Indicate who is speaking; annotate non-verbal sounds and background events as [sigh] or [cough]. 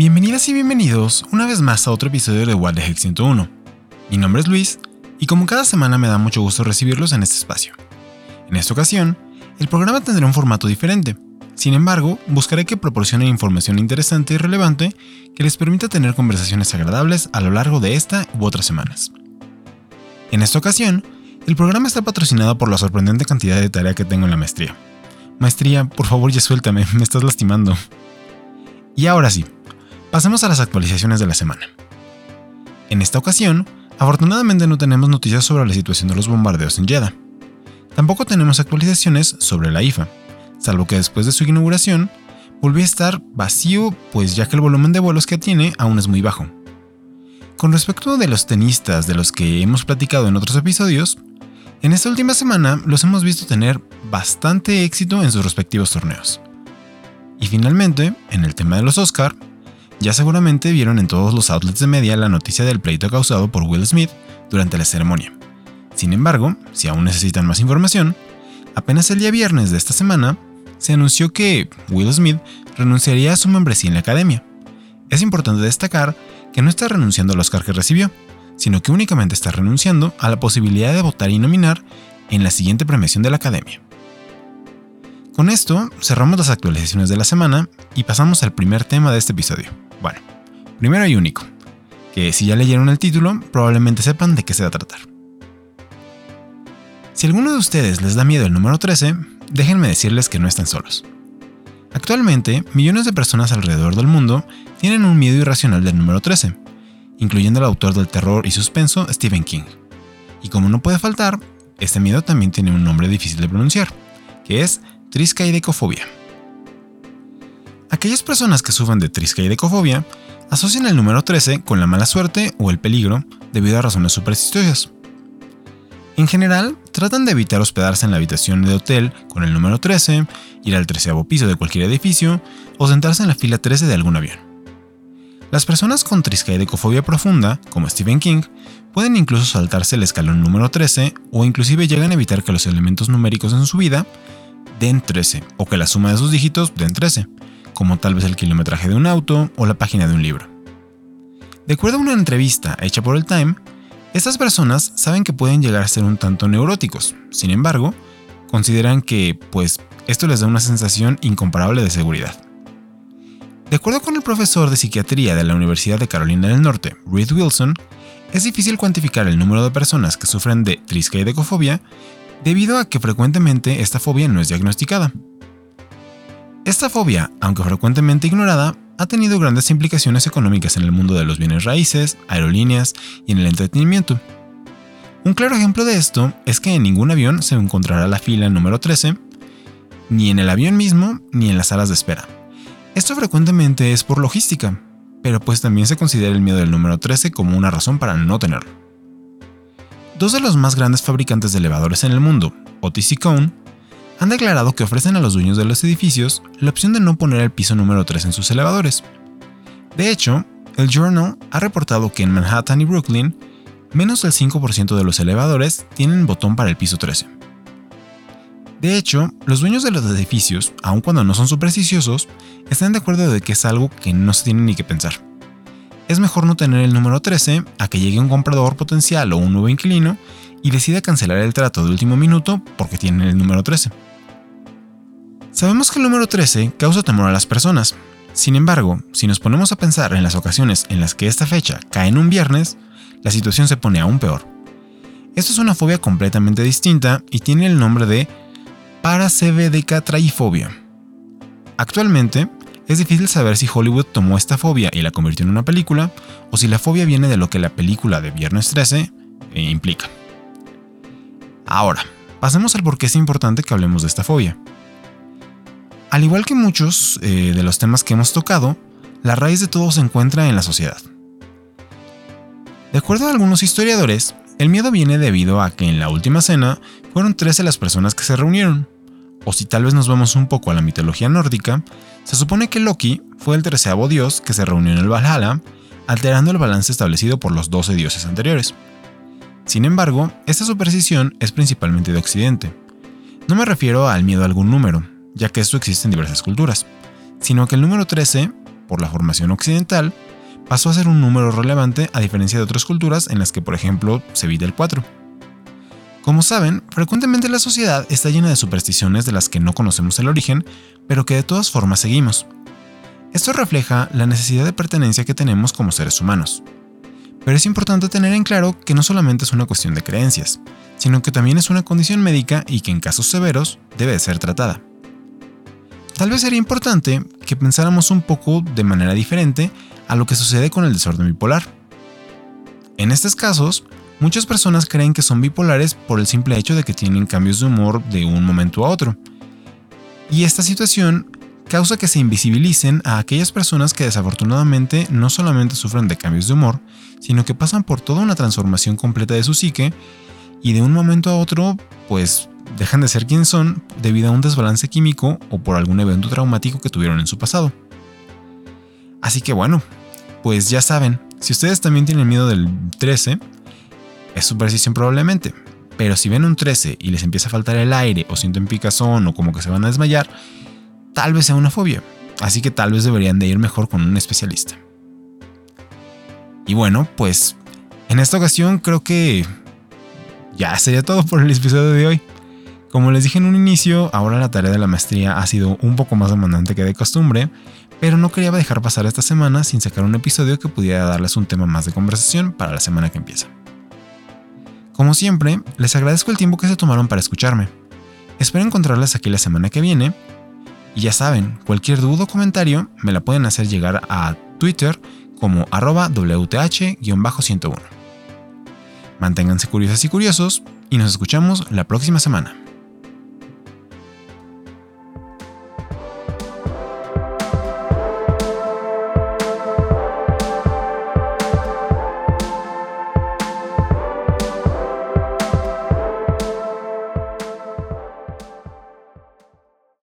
Speaker 1: Bienvenidas y bienvenidos una vez más a otro episodio de What the Heck 101. Mi nombre es Luis y como cada semana me da mucho gusto recibirlos en este espacio. En esta ocasión, el programa tendrá un formato diferente. Sin embargo, buscaré que proporcione información interesante y relevante que les permita tener conversaciones agradables a lo largo de esta u otras semanas. En esta ocasión, el programa está patrocinado por la sorprendente cantidad de tarea que tengo en la maestría. Maestría, por favor ya suéltame, [laughs] me estás lastimando. Y ahora sí, pasemos a las actualizaciones de la semana. En esta ocasión, afortunadamente no tenemos noticias sobre la situación de los bombardeos en Jeddah. Tampoco tenemos actualizaciones sobre la IFA, salvo que después de su inauguración volvió a estar vacío, pues ya que el volumen de vuelos que tiene aún es muy bajo. Con respecto de los tenistas de los que hemos platicado en otros episodios, en esta última semana los hemos visto tener bastante éxito en sus respectivos torneos. Y finalmente, en el tema de los Oscar, ya seguramente vieron en todos los outlets de media la noticia del pleito causado por Will Smith durante la ceremonia. Sin embargo, si aún necesitan más información, apenas el día viernes de esta semana se anunció que Will Smith renunciaría a su membresía en la academia. Es importante destacar que no está renunciando al Oscar que recibió, sino que únicamente está renunciando a la posibilidad de votar y nominar en la siguiente premiación de la academia. Con esto cerramos las actualizaciones de la semana y pasamos al primer tema de este episodio. Primero y único, que si ya leyeron el título probablemente sepan de qué se va a tratar. Si alguno de ustedes les da miedo el número 13, déjenme decirles que no están solos. Actualmente, millones de personas alrededor del mundo tienen un miedo irracional del número 13, incluyendo al autor del terror y suspenso Stephen King. Y como no puede faltar, este miedo también tiene un nombre difícil de pronunciar, que es triscaidecofobia. Aquellas personas que sufren de triscaidecofobia asocian el número 13 con la mala suerte o el peligro debido a razones supersticiosas. En general, tratan de evitar hospedarse en la habitación de hotel con el número 13, ir al treceavo piso de cualquier edificio o sentarse en la fila 13 de algún avión. Las personas con triscaidecofobia profunda, como Stephen King, pueden incluso saltarse el escalón número 13 o inclusive llegan a evitar que los elementos numéricos en su vida den 13 o que la suma de sus dígitos den 13, como tal vez el kilometraje de un auto o la página de un libro. De acuerdo a una entrevista hecha por el Time, estas personas saben que pueden llegar a ser un tanto neuróticos, sin embargo, consideran que, pues, esto les da una sensación incomparable de seguridad. De acuerdo con el profesor de psiquiatría de la Universidad de Carolina del Norte, Reed Wilson, es difícil cuantificar el número de personas que sufren de triscaidecofobia debido a que frecuentemente esta fobia no es diagnosticada. Esta fobia, aunque frecuentemente ignorada, ha tenido grandes implicaciones económicas en el mundo de los bienes raíces, aerolíneas y en el entretenimiento. Un claro ejemplo de esto es que en ningún avión se encontrará la fila número 13, ni en el avión mismo ni en las salas de espera. Esto frecuentemente es por logística, pero pues también se considera el miedo del número 13 como una razón para no tenerlo. Dos de los más grandes fabricantes de elevadores en el mundo, Otis y Cone, han declarado que ofrecen a los dueños de los edificios la opción de no poner el piso número 3 en sus elevadores. De hecho, el Journal ha reportado que en Manhattan y Brooklyn, menos del 5% de los elevadores tienen botón para el piso 13. De hecho, los dueños de los edificios, aun cuando no son supersticiosos, están de acuerdo de que es algo que no se tiene ni que pensar. Es mejor no tener el número 13 a que llegue un comprador potencial o un nuevo inquilino y decida cancelar el trato de último minuto porque tienen el número 13. Sabemos que el número 13 causa temor a las personas. Sin embargo, si nos ponemos a pensar en las ocasiones en las que esta fecha cae en un viernes, la situación se pone aún peor. Esto es una fobia completamente distinta y tiene el nombre de paracevedecatraifobia. Actualmente, es difícil saber si Hollywood tomó esta fobia y la convirtió en una película, o si la fobia viene de lo que la película de Viernes 13 eh, implica. Ahora, pasemos al por qué es importante que hablemos de esta fobia. Al igual que muchos eh, de los temas que hemos tocado, la raíz de todo se encuentra en la sociedad. De acuerdo a algunos historiadores, el miedo viene debido a que en la última cena fueron 13 las personas que se reunieron. O si tal vez nos vamos un poco a la mitología nórdica, se supone que Loki fue el treceavo dios que se reunió en el Valhalla, alterando el balance establecido por los 12 dioses anteriores. Sin embargo, esta superstición es principalmente de Occidente. No me refiero al miedo a algún número, ya que esto existe en diversas culturas, sino que el número 13 por la formación occidental, pasó a ser un número relevante a diferencia de otras culturas en las que, por ejemplo, se evita el 4. Como saben, frecuentemente la sociedad está llena de supersticiones de las que no conocemos el origen, pero que de todas formas seguimos. Esto refleja la necesidad de pertenencia que tenemos como seres humanos. Pero es importante tener en claro que no solamente es una cuestión de creencias, sino que también es una condición médica y que en casos severos debe ser tratada. Tal vez sería importante que pensáramos un poco de manera diferente a lo que sucede con el desorden bipolar. En estos casos, muchas personas creen que son bipolares por el simple hecho de que tienen cambios de humor de un momento a otro. Y esta situación causa que se invisibilicen a aquellas personas que desafortunadamente no solamente sufren de cambios de humor, sino que pasan por toda una transformación completa de su psique y de un momento a otro, pues dejan de ser quien son debido a un desbalance químico o por algún evento traumático que tuvieron en su pasado. Así que bueno, pues ya saben, si ustedes también tienen miedo del 13, es superstición probablemente, pero si ven un 13 y les empieza a faltar el aire o sienten picazón o como que se van a desmayar, tal vez sea una fobia, así que tal vez deberían de ir mejor con un especialista. Y bueno, pues en esta ocasión creo que ya sería todo por el episodio de hoy. Como les dije en un inicio, ahora la tarea de la maestría ha sido un poco más demandante que de costumbre, pero no quería dejar pasar esta semana sin sacar un episodio que pudiera darles un tema más de conversación para la semana que empieza. Como siempre, les agradezco el tiempo que se tomaron para escucharme. Espero encontrarles aquí la semana que viene. Y ya saben, cualquier duda o comentario me la pueden hacer llegar a Twitter como arroba WTH-101. Manténganse curiosas y curiosos y nos escuchamos la próxima semana.